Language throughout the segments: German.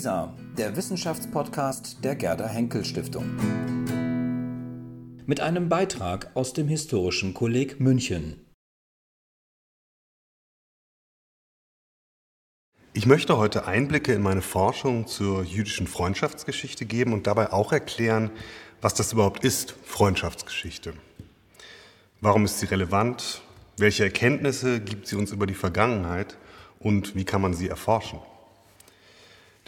WISA, der Wissenschaftspodcast der Gerda Henkel Stiftung. Mit einem Beitrag aus dem Historischen Kolleg München. Ich möchte heute Einblicke in meine Forschung zur jüdischen Freundschaftsgeschichte geben und dabei auch erklären, was das überhaupt ist, Freundschaftsgeschichte. Warum ist sie relevant? Welche Erkenntnisse gibt sie uns über die Vergangenheit und wie kann man sie erforschen?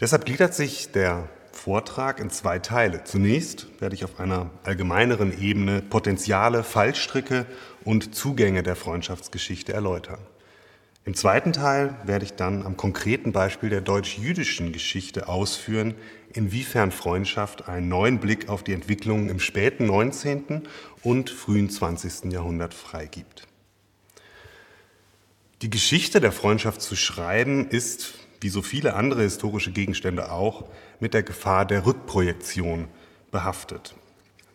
Deshalb gliedert sich der Vortrag in zwei Teile. Zunächst werde ich auf einer allgemeineren Ebene Potenziale, Fallstricke und Zugänge der Freundschaftsgeschichte erläutern. Im zweiten Teil werde ich dann am konkreten Beispiel der deutsch-jüdischen Geschichte ausführen, inwiefern Freundschaft einen neuen Blick auf die Entwicklung im späten 19. und frühen 20. Jahrhundert freigibt. Die Geschichte der Freundschaft zu schreiben ist, wie so viele andere historische Gegenstände auch, mit der Gefahr der Rückprojektion behaftet.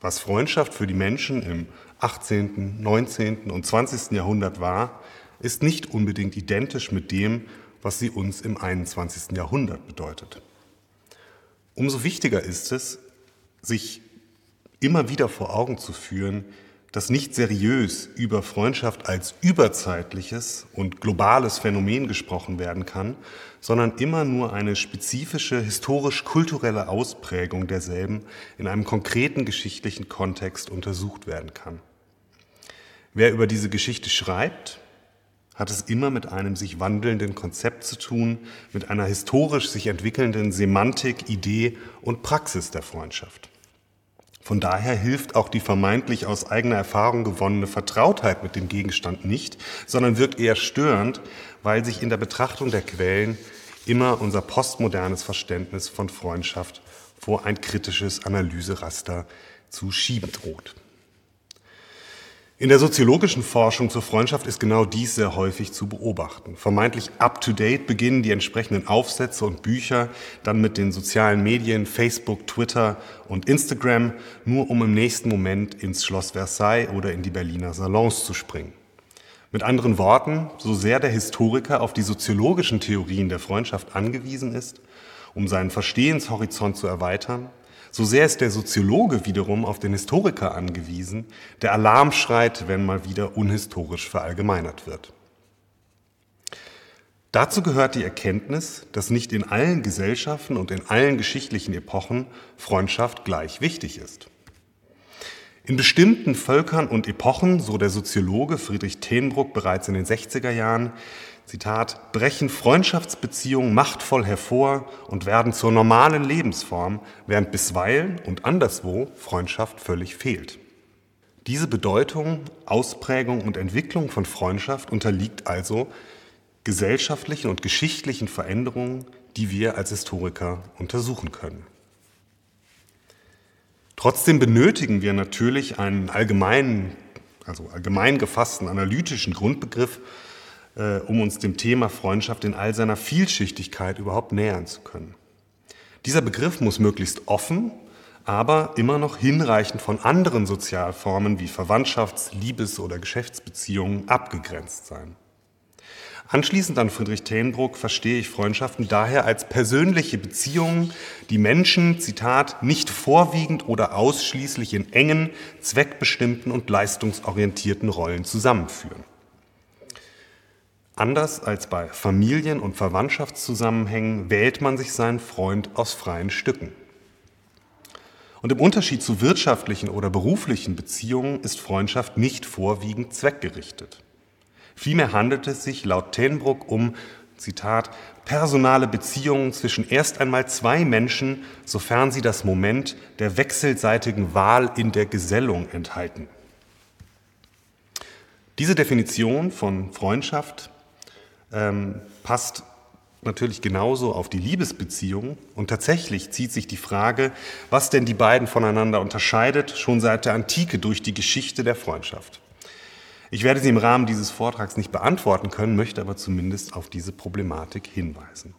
Was Freundschaft für die Menschen im 18., 19. und 20. Jahrhundert war, ist nicht unbedingt identisch mit dem, was sie uns im 21. Jahrhundert bedeutet. Umso wichtiger ist es, sich immer wieder vor Augen zu führen, dass nicht seriös über Freundschaft als überzeitliches und globales Phänomen gesprochen werden kann, sondern immer nur eine spezifische historisch-kulturelle Ausprägung derselben in einem konkreten geschichtlichen Kontext untersucht werden kann. Wer über diese Geschichte schreibt, hat es immer mit einem sich wandelnden Konzept zu tun, mit einer historisch sich entwickelnden Semantik, Idee und Praxis der Freundschaft. Von daher hilft auch die vermeintlich aus eigener Erfahrung gewonnene Vertrautheit mit dem Gegenstand nicht, sondern wirkt eher störend, weil sich in der Betrachtung der Quellen immer unser postmodernes Verständnis von Freundschaft vor ein kritisches Analyseraster zu schieben droht. In der soziologischen Forschung zur Freundschaft ist genau dies sehr häufig zu beobachten. Vermeintlich up-to-date beginnen die entsprechenden Aufsätze und Bücher dann mit den sozialen Medien Facebook, Twitter und Instagram, nur um im nächsten Moment ins Schloss Versailles oder in die Berliner Salons zu springen. Mit anderen Worten, so sehr der Historiker auf die soziologischen Theorien der Freundschaft angewiesen ist, um seinen Verstehenshorizont zu erweitern, so sehr ist der Soziologe wiederum auf den Historiker angewiesen, der Alarm schreit, wenn mal wieder unhistorisch verallgemeinert wird. Dazu gehört die Erkenntnis, dass nicht in allen Gesellschaften und in allen geschichtlichen Epochen Freundschaft gleich wichtig ist. In bestimmten Völkern und Epochen, so der Soziologe Friedrich Tenbruck bereits in den 60er Jahren, Zitat, brechen Freundschaftsbeziehungen machtvoll hervor und werden zur normalen Lebensform, während bisweilen und anderswo Freundschaft völlig fehlt. Diese Bedeutung, Ausprägung und Entwicklung von Freundschaft unterliegt also gesellschaftlichen und geschichtlichen Veränderungen, die wir als Historiker untersuchen können. Trotzdem benötigen wir natürlich einen allgemeinen, also allgemein gefassten analytischen Grundbegriff, äh, um uns dem Thema Freundschaft in all seiner Vielschichtigkeit überhaupt nähern zu können. Dieser Begriff muss möglichst offen, aber immer noch hinreichend von anderen Sozialformen wie Verwandtschafts-, Liebes- oder Geschäftsbeziehungen abgegrenzt sein. Anschließend an Friedrich Tenbruck verstehe ich Freundschaften daher als persönliche Beziehungen, die Menschen, Zitat, nicht vorwiegend oder ausschließlich in engen, zweckbestimmten und leistungsorientierten Rollen zusammenführen. Anders als bei Familien- und Verwandtschaftszusammenhängen wählt man sich seinen Freund aus freien Stücken. Und im Unterschied zu wirtschaftlichen oder beruflichen Beziehungen ist Freundschaft nicht vorwiegend zweckgerichtet. Vielmehr handelt es sich laut Tenbruck um, Zitat, personale Beziehungen zwischen erst einmal zwei Menschen, sofern sie das Moment der wechselseitigen Wahl in der Gesellung enthalten. Diese Definition von Freundschaft ähm, passt natürlich genauso auf die Liebesbeziehung. Und tatsächlich zieht sich die Frage, was denn die beiden voneinander unterscheidet, schon seit der Antike durch die Geschichte der Freundschaft. Ich werde sie im Rahmen dieses Vortrags nicht beantworten können, möchte aber zumindest auf diese Problematik hinweisen.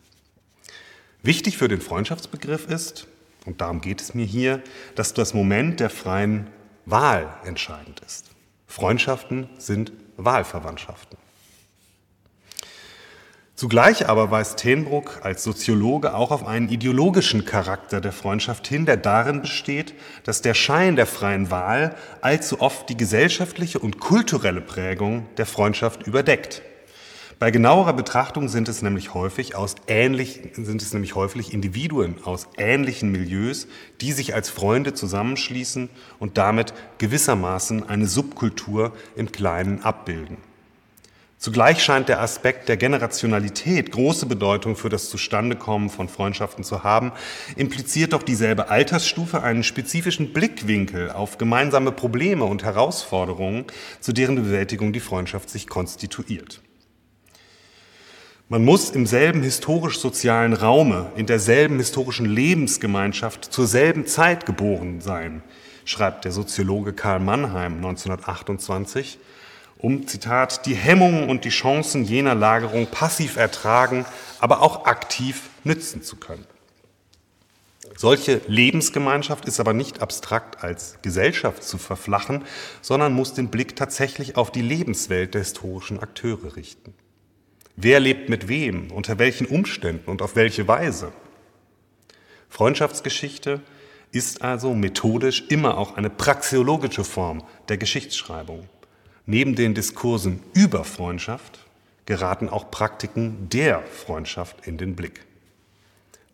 Wichtig für den Freundschaftsbegriff ist, und darum geht es mir hier, dass das Moment der freien Wahl entscheidend ist. Freundschaften sind Wahlverwandtschaften. Zugleich aber weist Tenbruck als Soziologe auch auf einen ideologischen Charakter der Freundschaft hin, der darin besteht, dass der Schein der freien Wahl allzu oft die gesellschaftliche und kulturelle Prägung der Freundschaft überdeckt. Bei genauerer Betrachtung sind es nämlich häufig aus ähnlich, sind es nämlich häufig Individuen aus ähnlichen Milieus, die sich als Freunde zusammenschließen und damit gewissermaßen eine Subkultur im Kleinen abbilden. Zugleich scheint der Aspekt der Generationalität große Bedeutung für das Zustandekommen von Freundschaften zu haben, impliziert doch dieselbe Altersstufe einen spezifischen Blickwinkel auf gemeinsame Probleme und Herausforderungen, zu deren Bewältigung die Freundschaft sich konstituiert. Man muss im selben historisch-sozialen Raume, in derselben historischen Lebensgemeinschaft zur selben Zeit geboren sein, schreibt der Soziologe Karl Mannheim 1928, um, Zitat, die Hemmungen und die Chancen jener Lagerung passiv ertragen, aber auch aktiv nützen zu können. Solche Lebensgemeinschaft ist aber nicht abstrakt als Gesellschaft zu verflachen, sondern muss den Blick tatsächlich auf die Lebenswelt der historischen Akteure richten. Wer lebt mit wem, unter welchen Umständen und auf welche Weise? Freundschaftsgeschichte ist also methodisch immer auch eine praxeologische Form der Geschichtsschreibung. Neben den Diskursen über Freundschaft geraten auch Praktiken der Freundschaft in den Blick.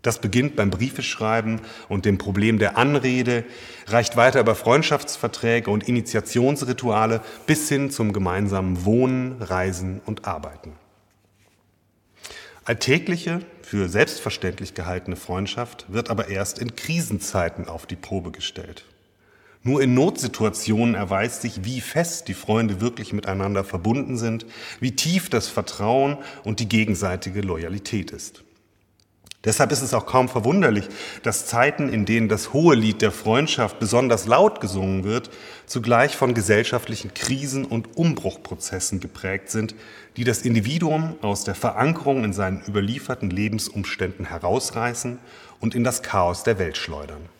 Das beginnt beim Briefeschreiben und dem Problem der Anrede, reicht weiter über Freundschaftsverträge und Initiationsrituale bis hin zum gemeinsamen Wohnen, Reisen und Arbeiten. Alltägliche, für selbstverständlich gehaltene Freundschaft wird aber erst in Krisenzeiten auf die Probe gestellt. Nur in Notsituationen erweist sich, wie fest die Freunde wirklich miteinander verbunden sind, wie tief das Vertrauen und die gegenseitige Loyalität ist. Deshalb ist es auch kaum verwunderlich, dass Zeiten, in denen das hohe Lied der Freundschaft besonders laut gesungen wird, zugleich von gesellschaftlichen Krisen und Umbruchprozessen geprägt sind, die das Individuum aus der Verankerung in seinen überlieferten Lebensumständen herausreißen und in das Chaos der Welt schleudern.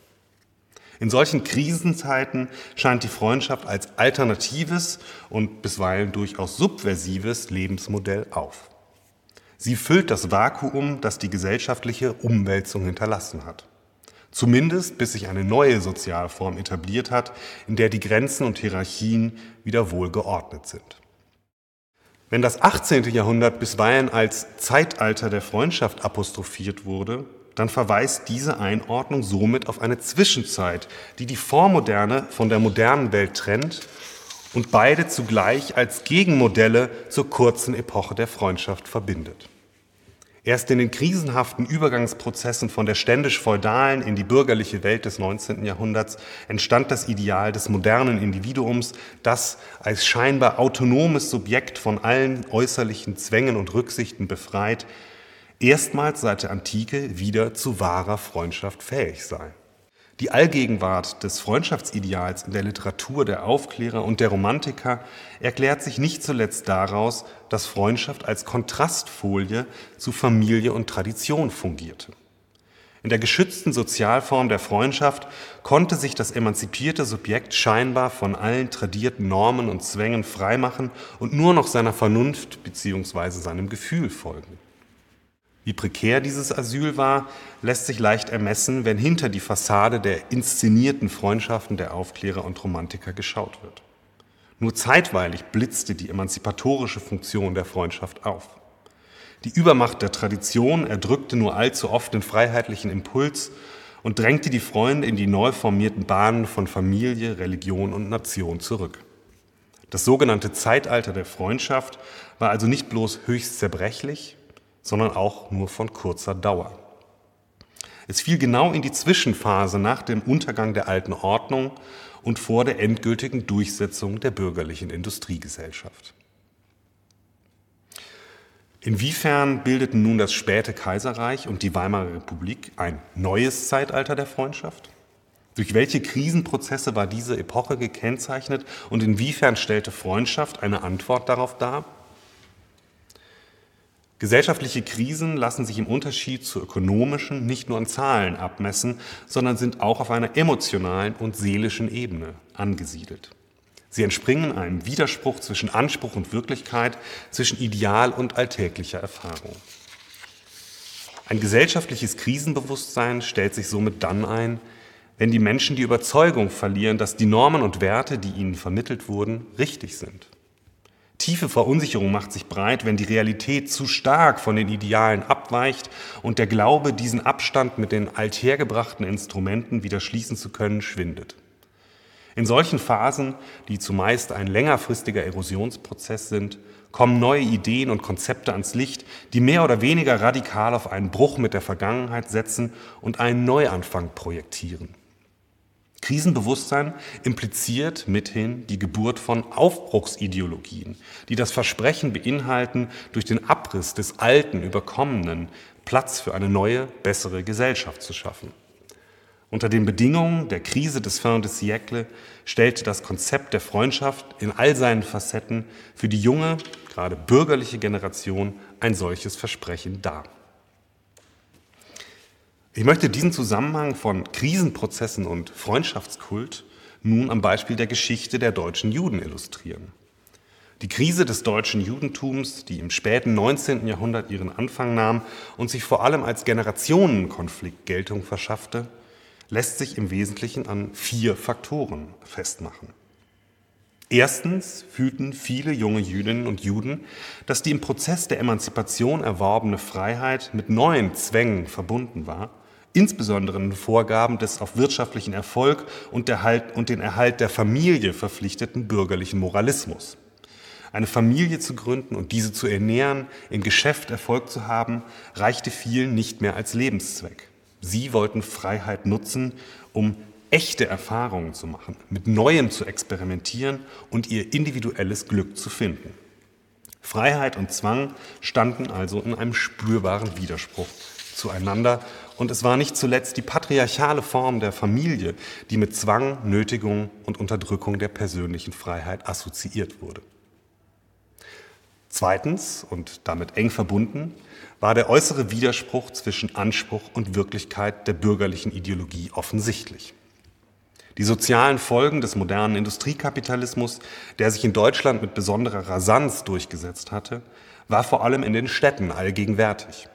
In solchen Krisenzeiten scheint die Freundschaft als alternatives und bisweilen durchaus subversives Lebensmodell auf. Sie füllt das Vakuum, das die gesellschaftliche Umwälzung hinterlassen hat. Zumindest bis sich eine neue Sozialform etabliert hat, in der die Grenzen und Hierarchien wieder wohl geordnet sind. Wenn das 18. Jahrhundert bisweilen als Zeitalter der Freundschaft apostrophiert wurde, dann verweist diese Einordnung somit auf eine Zwischenzeit, die die Vormoderne von der modernen Welt trennt und beide zugleich als Gegenmodelle zur kurzen Epoche der Freundschaft verbindet. Erst in den krisenhaften Übergangsprozessen von der ständisch-feudalen in die bürgerliche Welt des 19. Jahrhunderts entstand das Ideal des modernen Individuums, das als scheinbar autonomes Subjekt von allen äußerlichen Zwängen und Rücksichten befreit, erstmals seit der Antike wieder zu wahrer Freundschaft fähig sei. Die Allgegenwart des Freundschaftsideals in der Literatur der Aufklärer und der Romantiker erklärt sich nicht zuletzt daraus, dass Freundschaft als Kontrastfolie zu Familie und Tradition fungierte. In der geschützten Sozialform der Freundschaft konnte sich das emanzipierte Subjekt scheinbar von allen tradierten Normen und Zwängen freimachen und nur noch seiner Vernunft bzw. seinem Gefühl folgen. Wie prekär dieses Asyl war, lässt sich leicht ermessen, wenn hinter die Fassade der inszenierten Freundschaften der Aufklärer und Romantiker geschaut wird. Nur zeitweilig blitzte die emanzipatorische Funktion der Freundschaft auf. Die Übermacht der Tradition erdrückte nur allzu oft den freiheitlichen Impuls und drängte die Freunde in die neu formierten Bahnen von Familie, Religion und Nation zurück. Das sogenannte Zeitalter der Freundschaft war also nicht bloß höchst zerbrechlich, sondern auch nur von kurzer Dauer. Es fiel genau in die Zwischenphase nach dem Untergang der alten Ordnung und vor der endgültigen Durchsetzung der bürgerlichen Industriegesellschaft. Inwiefern bildeten nun das späte Kaiserreich und die Weimarer Republik ein neues Zeitalter der Freundschaft? Durch welche Krisenprozesse war diese Epoche gekennzeichnet und inwiefern stellte Freundschaft eine Antwort darauf dar? Gesellschaftliche Krisen lassen sich im Unterschied zu ökonomischen nicht nur an Zahlen abmessen, sondern sind auch auf einer emotionalen und seelischen Ebene angesiedelt. Sie entspringen einem Widerspruch zwischen Anspruch und Wirklichkeit, zwischen Ideal und alltäglicher Erfahrung. Ein gesellschaftliches Krisenbewusstsein stellt sich somit dann ein, wenn die Menschen die Überzeugung verlieren, dass die Normen und Werte, die ihnen vermittelt wurden, richtig sind. Tiefe Verunsicherung macht sich breit, wenn die Realität zu stark von den Idealen abweicht und der Glaube, diesen Abstand mit den althergebrachten Instrumenten wieder schließen zu können, schwindet. In solchen Phasen, die zumeist ein längerfristiger Erosionsprozess sind, kommen neue Ideen und Konzepte ans Licht, die mehr oder weniger radikal auf einen Bruch mit der Vergangenheit setzen und einen Neuanfang projektieren. Krisenbewusstsein impliziert mithin die Geburt von Aufbruchsideologien, die das Versprechen beinhalten, durch den Abriss des alten, überkommenen Platz für eine neue, bessere Gesellschaft zu schaffen. Unter den Bedingungen der Krise des Fin de siècle stellte das Konzept der Freundschaft in all seinen Facetten für die junge, gerade bürgerliche Generation ein solches Versprechen dar. Ich möchte diesen Zusammenhang von Krisenprozessen und Freundschaftskult nun am Beispiel der Geschichte der deutschen Juden illustrieren. Die Krise des deutschen Judentums, die im späten 19. Jahrhundert ihren Anfang nahm und sich vor allem als Generationenkonflikt Geltung verschaffte, lässt sich im Wesentlichen an vier Faktoren festmachen. Erstens fühlten viele junge Jüdinnen und Juden, dass die im Prozess der Emanzipation erworbene Freiheit mit neuen Zwängen verbunden war insbesondere in Vorgaben des auf wirtschaftlichen Erfolg und, und den Erhalt der Familie verpflichteten bürgerlichen Moralismus. Eine Familie zu gründen und diese zu ernähren, im Geschäft Erfolg zu haben, reichte vielen nicht mehr als Lebenszweck. Sie wollten Freiheit nutzen, um echte Erfahrungen zu machen, mit Neuem zu experimentieren und ihr individuelles Glück zu finden. Freiheit und Zwang standen also in einem spürbaren Widerspruch zueinander und es war nicht zuletzt die patriarchale Form der Familie, die mit Zwang, Nötigung und Unterdrückung der persönlichen Freiheit assoziiert wurde. Zweitens und damit eng verbunden war der äußere Widerspruch zwischen Anspruch und Wirklichkeit der bürgerlichen Ideologie offensichtlich. Die sozialen Folgen des modernen Industriekapitalismus, der sich in Deutschland mit besonderer Rasanz durchgesetzt hatte, war vor allem in den Städten allgegenwärtig.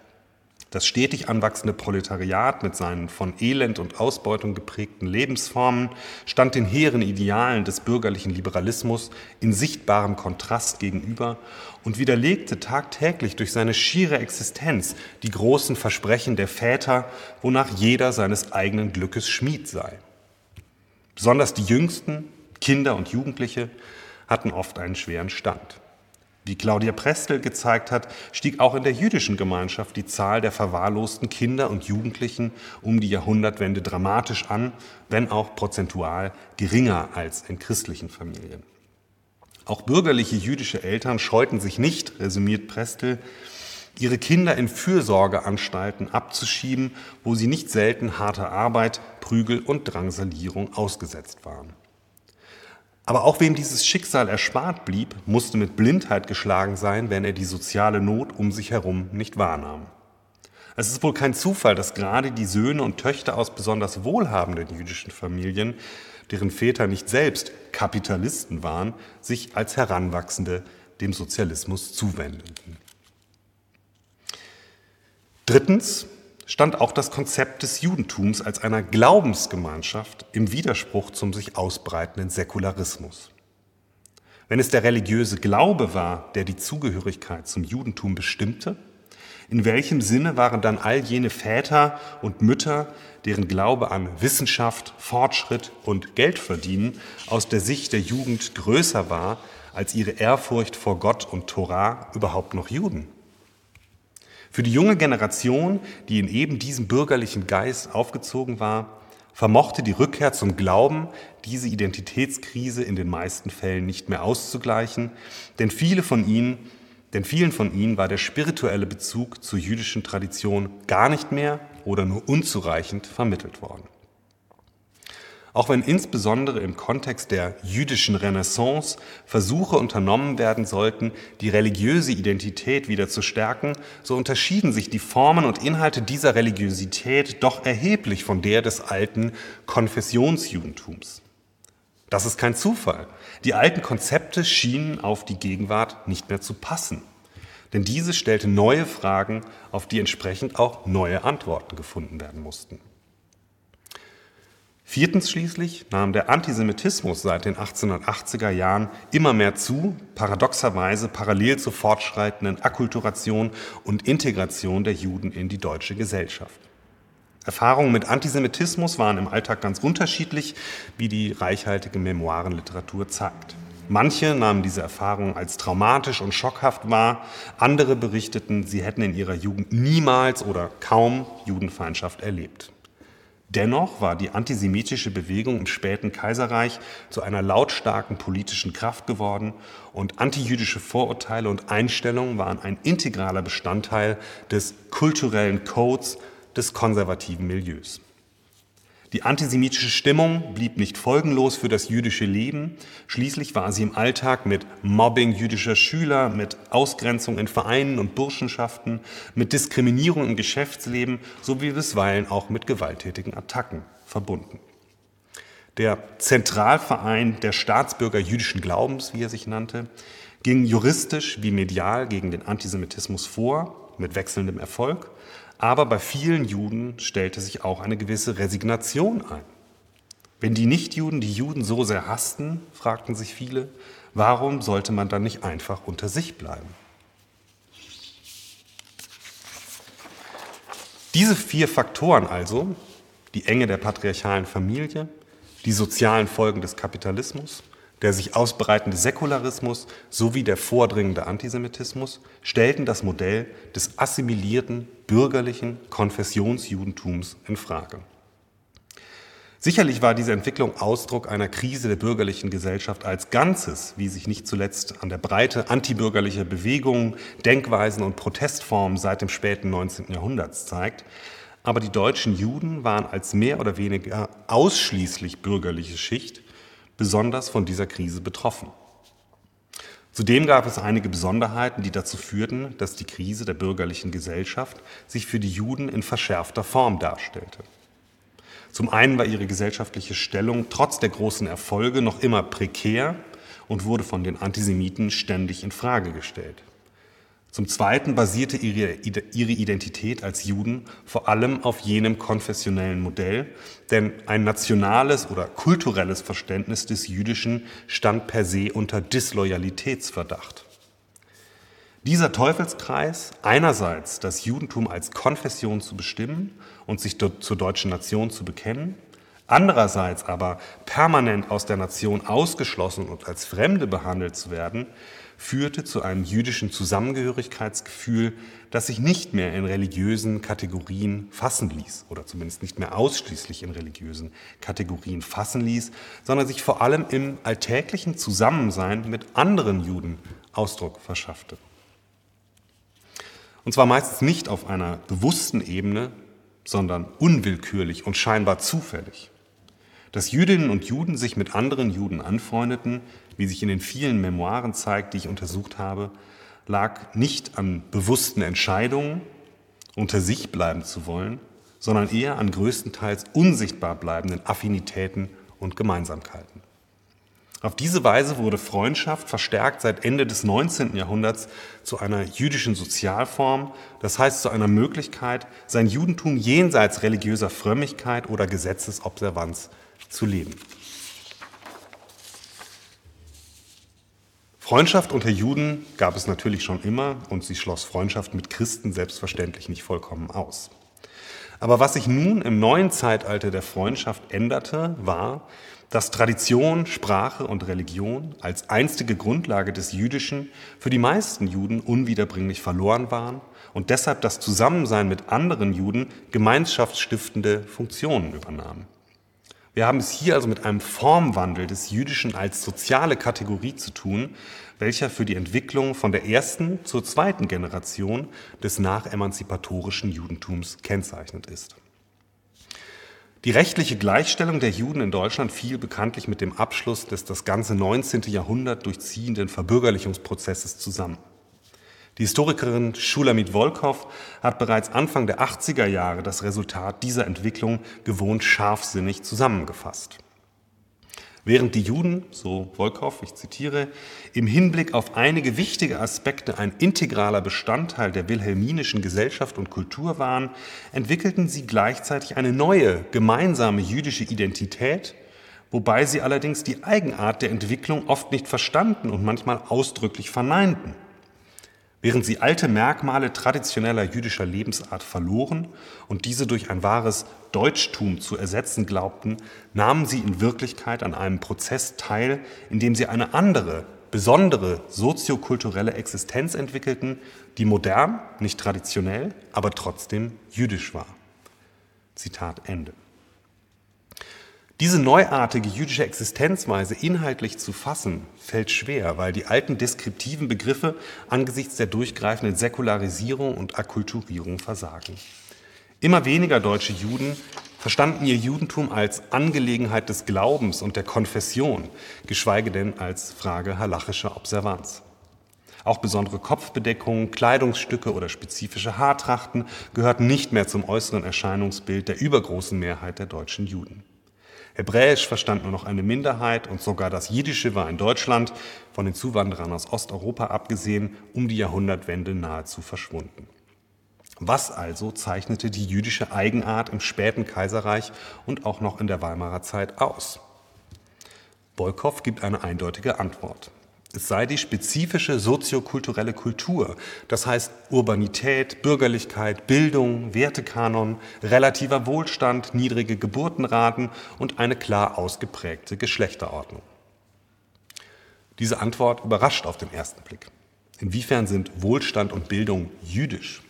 Das stetig anwachsende Proletariat mit seinen von Elend und Ausbeutung geprägten Lebensformen stand den hehren Idealen des bürgerlichen Liberalismus in sichtbarem Kontrast gegenüber und widerlegte tagtäglich durch seine schiere Existenz die großen Versprechen der Väter, wonach jeder seines eigenen Glückes Schmied sei. Besonders die Jüngsten, Kinder und Jugendliche, hatten oft einen schweren Stand. Wie Claudia Prestel gezeigt hat, stieg auch in der jüdischen Gemeinschaft die Zahl der verwahrlosten Kinder und Jugendlichen um die Jahrhundertwende dramatisch an, wenn auch prozentual geringer als in christlichen Familien. Auch bürgerliche jüdische Eltern scheuten sich nicht, resümiert Prestel, ihre Kinder in Fürsorgeanstalten abzuschieben, wo sie nicht selten harter Arbeit, Prügel und Drangsalierung ausgesetzt waren. Aber auch wem dieses Schicksal erspart blieb, musste mit Blindheit geschlagen sein, wenn er die soziale Not um sich herum nicht wahrnahm. Es ist wohl kein Zufall, dass gerade die Söhne und Töchter aus besonders wohlhabenden jüdischen Familien, deren Väter nicht selbst Kapitalisten waren, sich als Heranwachsende dem Sozialismus zuwendeten. Drittens, stand auch das Konzept des Judentums als einer Glaubensgemeinschaft im Widerspruch zum sich ausbreitenden Säkularismus. Wenn es der religiöse Glaube war, der die Zugehörigkeit zum Judentum bestimmte, in welchem Sinne waren dann all jene Väter und Mütter, deren Glaube an Wissenschaft, Fortschritt und Geldverdienen aus der Sicht der Jugend größer war als ihre Ehrfurcht vor Gott und Torah, überhaupt noch Juden? Für die junge Generation, die in eben diesem bürgerlichen Geist aufgezogen war, vermochte die Rückkehr zum Glauben diese Identitätskrise in den meisten Fällen nicht mehr auszugleichen, denn viele von ihnen, denn vielen von ihnen war der spirituelle Bezug zur jüdischen Tradition gar nicht mehr oder nur unzureichend vermittelt worden. Auch wenn insbesondere im Kontext der jüdischen Renaissance Versuche unternommen werden sollten, die religiöse Identität wieder zu stärken, so unterschieden sich die Formen und Inhalte dieser Religiosität doch erheblich von der des alten Konfessionsjudentums. Das ist kein Zufall. Die alten Konzepte schienen auf die Gegenwart nicht mehr zu passen. Denn diese stellte neue Fragen, auf die entsprechend auch neue Antworten gefunden werden mussten. Viertens schließlich nahm der Antisemitismus seit den 1880er Jahren immer mehr zu, paradoxerweise parallel zur fortschreitenden Akkulturation und Integration der Juden in die deutsche Gesellschaft. Erfahrungen mit Antisemitismus waren im Alltag ganz unterschiedlich, wie die reichhaltige Memoirenliteratur zeigt. Manche nahmen diese Erfahrungen als traumatisch und schockhaft wahr, andere berichteten, sie hätten in ihrer Jugend niemals oder kaum Judenfeindschaft erlebt. Dennoch war die antisemitische Bewegung im späten Kaiserreich zu einer lautstarken politischen Kraft geworden und antijüdische Vorurteile und Einstellungen waren ein integraler Bestandteil des kulturellen Codes des konservativen Milieus. Die antisemitische Stimmung blieb nicht folgenlos für das jüdische Leben. Schließlich war sie im Alltag mit Mobbing jüdischer Schüler, mit Ausgrenzung in Vereinen und Burschenschaften, mit Diskriminierung im Geschäftsleben sowie bisweilen auch mit gewalttätigen Attacken verbunden. Der Zentralverein der Staatsbürger jüdischen Glaubens, wie er sich nannte, ging juristisch wie medial gegen den Antisemitismus vor, mit wechselndem Erfolg. Aber bei vielen Juden stellte sich auch eine gewisse Resignation ein. Wenn die Nichtjuden die Juden so sehr hassten, fragten sich viele, warum sollte man dann nicht einfach unter sich bleiben? Diese vier Faktoren also, die Enge der patriarchalen Familie, die sozialen Folgen des Kapitalismus, der sich ausbreitende Säkularismus sowie der vordringende Antisemitismus stellten das Modell des assimilierten bürgerlichen Konfessionsjudentums in Frage. Sicherlich war diese Entwicklung Ausdruck einer Krise der bürgerlichen Gesellschaft als Ganzes, wie sich nicht zuletzt an der Breite antibürgerlicher Bewegungen, Denkweisen und Protestformen seit dem späten 19. Jahrhunderts zeigt. Aber die deutschen Juden waren als mehr oder weniger ausschließlich bürgerliche Schicht besonders von dieser Krise betroffen. Zudem gab es einige Besonderheiten, die dazu führten, dass die Krise der bürgerlichen Gesellschaft sich für die Juden in verschärfter Form darstellte. Zum einen war ihre gesellschaftliche Stellung trotz der großen Erfolge noch immer prekär und wurde von den Antisemiten ständig in Frage gestellt. Zum Zweiten basierte ihre, ihre Identität als Juden vor allem auf jenem konfessionellen Modell, denn ein nationales oder kulturelles Verständnis des Jüdischen stand per se unter Disloyalitätsverdacht. Dieser Teufelskreis, einerseits das Judentum als Konfession zu bestimmen und sich zur deutschen Nation zu bekennen, andererseits aber permanent aus der Nation ausgeschlossen und als Fremde behandelt zu werden, führte zu einem jüdischen Zusammengehörigkeitsgefühl, das sich nicht mehr in religiösen Kategorien fassen ließ, oder zumindest nicht mehr ausschließlich in religiösen Kategorien fassen ließ, sondern sich vor allem im alltäglichen Zusammensein mit anderen Juden Ausdruck verschaffte. Und zwar meistens nicht auf einer bewussten Ebene, sondern unwillkürlich und scheinbar zufällig. Dass Jüdinnen und Juden sich mit anderen Juden anfreundeten, wie sich in den vielen Memoiren zeigt, die ich untersucht habe, lag nicht an bewussten Entscheidungen, unter sich bleiben zu wollen, sondern eher an größtenteils unsichtbar bleibenden Affinitäten und Gemeinsamkeiten. Auf diese Weise wurde Freundschaft verstärkt seit Ende des 19. Jahrhunderts zu einer jüdischen Sozialform, das heißt zu einer Möglichkeit, sein Judentum jenseits religiöser Frömmigkeit oder Gesetzesobservanz zu leben. Freundschaft unter Juden gab es natürlich schon immer und sie schloss Freundschaft mit Christen selbstverständlich nicht vollkommen aus. Aber was sich nun im neuen Zeitalter der Freundschaft änderte, war, dass Tradition, Sprache und Religion als einstige Grundlage des Jüdischen für die meisten Juden unwiederbringlich verloren waren und deshalb das Zusammensein mit anderen Juden gemeinschaftsstiftende Funktionen übernahmen. Wir haben es hier also mit einem Formwandel des Jüdischen als soziale Kategorie zu tun, welcher für die Entwicklung von der ersten zur zweiten Generation des nachemanzipatorischen Judentums kennzeichnend ist. Die rechtliche Gleichstellung der Juden in Deutschland fiel bekanntlich mit dem Abschluss des das ganze 19. Jahrhundert durchziehenden Verbürgerlichungsprozesses zusammen. Die Historikerin Schulamit Wolkow hat bereits Anfang der 80er Jahre das Resultat dieser Entwicklung gewohnt scharfsinnig zusammengefasst. Während die Juden, so Wolkow, ich zitiere, im Hinblick auf einige wichtige Aspekte ein integraler Bestandteil der wilhelminischen Gesellschaft und Kultur waren, entwickelten sie gleichzeitig eine neue, gemeinsame jüdische Identität, wobei sie allerdings die Eigenart der Entwicklung oft nicht verstanden und manchmal ausdrücklich verneinten. Während sie alte Merkmale traditioneller jüdischer Lebensart verloren und diese durch ein wahres Deutschtum zu ersetzen glaubten, nahmen sie in Wirklichkeit an einem Prozess teil, in dem sie eine andere, besondere soziokulturelle Existenz entwickelten, die modern, nicht traditionell, aber trotzdem jüdisch war. Zitat Ende. Diese neuartige jüdische Existenzweise inhaltlich zu fassen, fällt schwer, weil die alten deskriptiven Begriffe angesichts der durchgreifenden Säkularisierung und Akkulturierung versagen. Immer weniger deutsche Juden verstanden ihr Judentum als Angelegenheit des Glaubens und der Konfession, geschweige denn als Frage halachischer Observanz. Auch besondere Kopfbedeckungen, Kleidungsstücke oder spezifische Haartrachten gehörten nicht mehr zum äußeren Erscheinungsbild der übergroßen Mehrheit der deutschen Juden. Hebräisch verstand nur noch eine Minderheit und sogar das Jiddische war in Deutschland, von den Zuwanderern aus Osteuropa abgesehen, um die Jahrhundertwende nahezu verschwunden. Was also zeichnete die jüdische Eigenart im späten Kaiserreich und auch noch in der Weimarer Zeit aus? Bolkow gibt eine eindeutige Antwort. Es sei die spezifische soziokulturelle Kultur, das heißt Urbanität, Bürgerlichkeit, Bildung, Wertekanon, relativer Wohlstand, niedrige Geburtenraten und eine klar ausgeprägte Geschlechterordnung. Diese Antwort überrascht auf den ersten Blick. Inwiefern sind Wohlstand und Bildung jüdisch?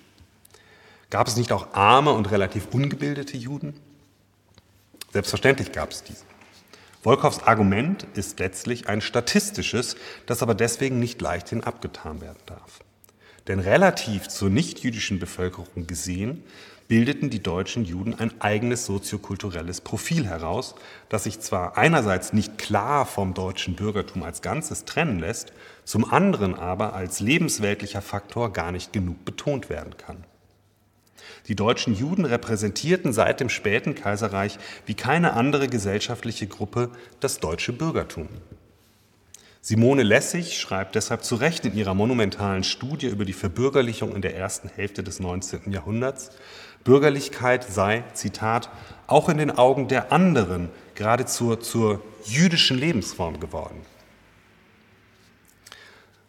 Gab es nicht auch arme und relativ ungebildete Juden? Selbstverständlich gab es diese. Wolkows Argument ist letztlich ein statistisches, das aber deswegen nicht leichthin abgetan werden darf. Denn relativ zur nichtjüdischen Bevölkerung gesehen, bildeten die deutschen Juden ein eigenes soziokulturelles Profil heraus, das sich zwar einerseits nicht klar vom deutschen Bürgertum als Ganzes trennen lässt, zum anderen aber als lebensweltlicher Faktor gar nicht genug betont werden kann. Die deutschen Juden repräsentierten seit dem späten Kaiserreich wie keine andere gesellschaftliche Gruppe das deutsche Bürgertum. Simone Lessig schreibt deshalb zu Recht in ihrer monumentalen Studie über die Verbürgerlichung in der ersten Hälfte des 19. Jahrhunderts, Bürgerlichkeit sei, Zitat, auch in den Augen der anderen geradezu zur jüdischen Lebensform geworden.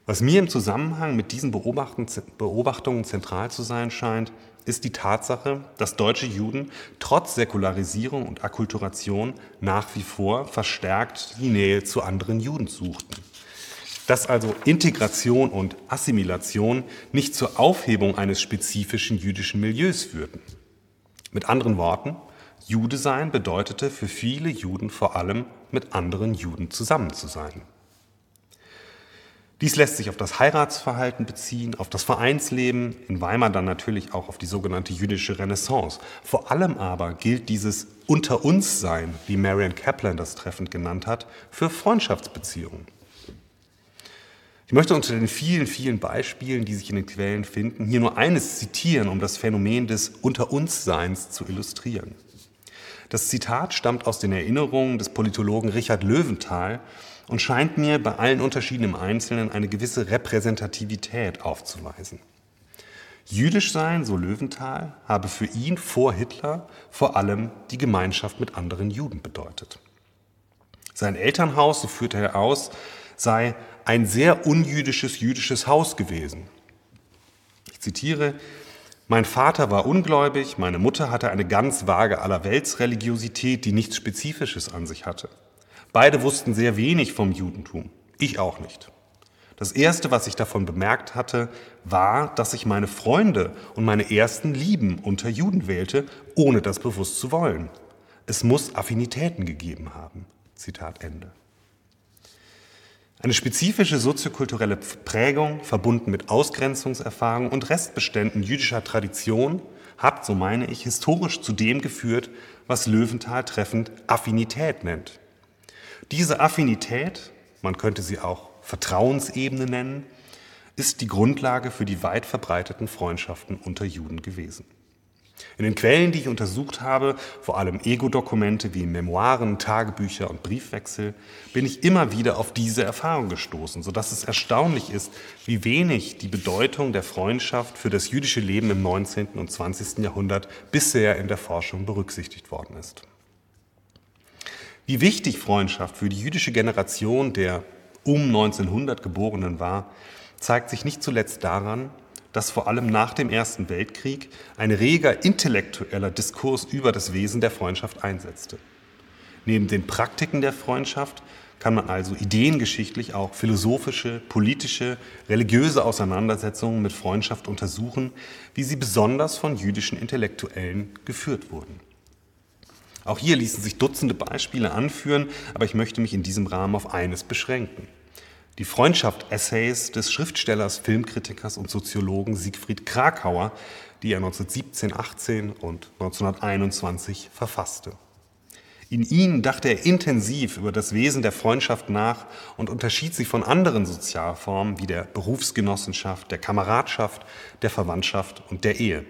Was mir im Zusammenhang mit diesen Beobachtungen zentral zu sein scheint, ist die Tatsache, dass deutsche Juden trotz Säkularisierung und Akkulturation nach wie vor verstärkt die Nähe zu anderen Juden suchten. Dass also Integration und Assimilation nicht zur Aufhebung eines spezifischen jüdischen Milieus führten. Mit anderen Worten, Jude sein bedeutete für viele Juden vor allem mit anderen Juden zusammen zu sein. Dies lässt sich auf das Heiratsverhalten beziehen, auf das Vereinsleben, in Weimar dann natürlich auch auf die sogenannte jüdische Renaissance. Vor allem aber gilt dieses Unter uns Sein, wie Marian Kaplan das treffend genannt hat, für Freundschaftsbeziehungen. Ich möchte unter den vielen, vielen Beispielen, die sich in den Quellen finden, hier nur eines zitieren, um das Phänomen des Unter uns Seins zu illustrieren. Das Zitat stammt aus den Erinnerungen des Politologen Richard Löwenthal, und scheint mir bei allen Unterschieden im Einzelnen eine gewisse Repräsentativität aufzuweisen. Jüdisch sein, so Löwenthal, habe für ihn vor Hitler vor allem die Gemeinschaft mit anderen Juden bedeutet. Sein Elternhaus, so führte er aus, sei ein sehr unjüdisches jüdisches Haus gewesen. Ich zitiere, mein Vater war ungläubig, meine Mutter hatte eine ganz vage Allerweltsreligiosität, die nichts Spezifisches an sich hatte. Beide wussten sehr wenig vom Judentum, ich auch nicht. Das Erste, was ich davon bemerkt hatte, war, dass ich meine Freunde und meine ersten Lieben unter Juden wählte, ohne das bewusst zu wollen. Es muss Affinitäten gegeben haben. Zitat Ende. Eine spezifische soziokulturelle Prägung, verbunden mit Ausgrenzungserfahrung und Restbeständen jüdischer Tradition, hat, so meine ich, historisch zu dem geführt, was Löwenthal treffend Affinität nennt. Diese Affinität, man könnte sie auch Vertrauensebene nennen, ist die Grundlage für die weit verbreiteten Freundschaften unter Juden gewesen. In den Quellen, die ich untersucht habe, vor allem Ego-Dokumente wie Memoiren, Tagebücher und Briefwechsel, bin ich immer wieder auf diese Erfahrung gestoßen, sodass es erstaunlich ist, wie wenig die Bedeutung der Freundschaft für das jüdische Leben im 19. und 20. Jahrhundert bisher in der Forschung berücksichtigt worden ist. Wie wichtig Freundschaft für die jüdische Generation der um 1900 Geborenen war, zeigt sich nicht zuletzt daran, dass vor allem nach dem Ersten Weltkrieg ein reger intellektueller Diskurs über das Wesen der Freundschaft einsetzte. Neben den Praktiken der Freundschaft kann man also ideengeschichtlich auch philosophische, politische, religiöse Auseinandersetzungen mit Freundschaft untersuchen, wie sie besonders von jüdischen Intellektuellen geführt wurden. Auch hier ließen sich Dutzende Beispiele anführen, aber ich möchte mich in diesem Rahmen auf eines beschränken die Freundschaft-Essays des Schriftstellers, Filmkritikers und Soziologen Siegfried Krakauer, die er 1917, 18 und 1921 verfasste. In ihnen dachte er intensiv über das Wesen der Freundschaft nach und unterschied sie von anderen Sozialformen wie der Berufsgenossenschaft, der Kameradschaft, der Verwandtschaft und der Ehe.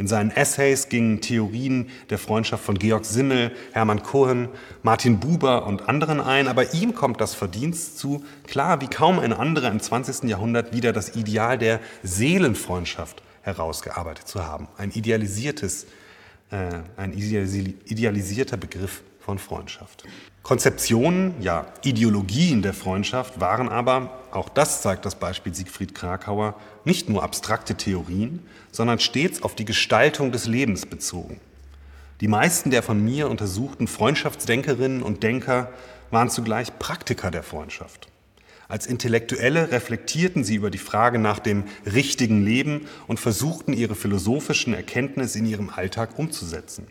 In seinen Essays gingen Theorien der Freundschaft von Georg Simmel, Hermann Cohen, Martin Buber und anderen ein, aber ihm kommt das Verdienst zu, klar wie kaum ein anderer im 20. Jahrhundert wieder das Ideal der Seelenfreundschaft herausgearbeitet zu haben. Ein idealisiertes, äh, ein idealisierter Begriff von Freundschaft. Konzeptionen, ja, Ideologien der Freundschaft waren aber, auch das zeigt das Beispiel Siegfried Krakauer, nicht nur abstrakte Theorien, sondern stets auf die Gestaltung des Lebens bezogen. Die meisten der von mir untersuchten Freundschaftsdenkerinnen und Denker waren zugleich Praktiker der Freundschaft. Als Intellektuelle reflektierten sie über die Frage nach dem richtigen Leben und versuchten ihre philosophischen Erkenntnisse in ihrem Alltag umzusetzen.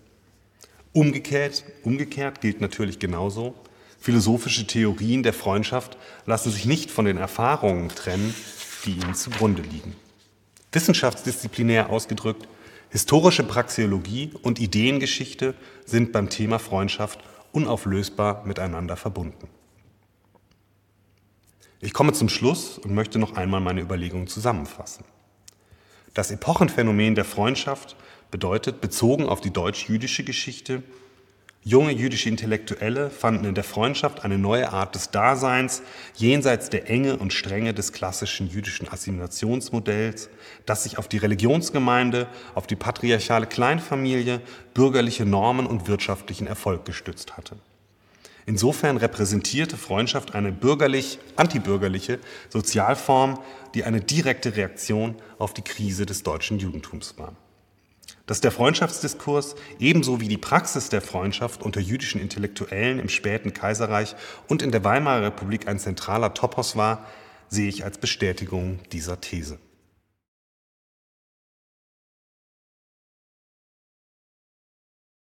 Umgekehrt, umgekehrt gilt natürlich genauso, philosophische Theorien der Freundschaft lassen sich nicht von den Erfahrungen trennen, die ihnen zugrunde liegen. Wissenschaftsdisziplinär ausgedrückt, historische Praxeologie und Ideengeschichte sind beim Thema Freundschaft unauflösbar miteinander verbunden. Ich komme zum Schluss und möchte noch einmal meine Überlegungen zusammenfassen. Das Epochenphänomen der Freundschaft bedeutet, bezogen auf die deutsch-jüdische Geschichte, junge jüdische Intellektuelle fanden in der Freundschaft eine neue Art des Daseins jenseits der Enge und Strenge des klassischen jüdischen Assimilationsmodells, das sich auf die Religionsgemeinde, auf die patriarchale Kleinfamilie, bürgerliche Normen und wirtschaftlichen Erfolg gestützt hatte. Insofern repräsentierte Freundschaft eine bürgerlich-antibürgerliche Sozialform, die eine direkte Reaktion auf die Krise des deutschen Judentums war dass der Freundschaftsdiskurs ebenso wie die Praxis der Freundschaft unter jüdischen Intellektuellen im späten Kaiserreich und in der Weimarer Republik ein zentraler Topos war, sehe ich als Bestätigung dieser These.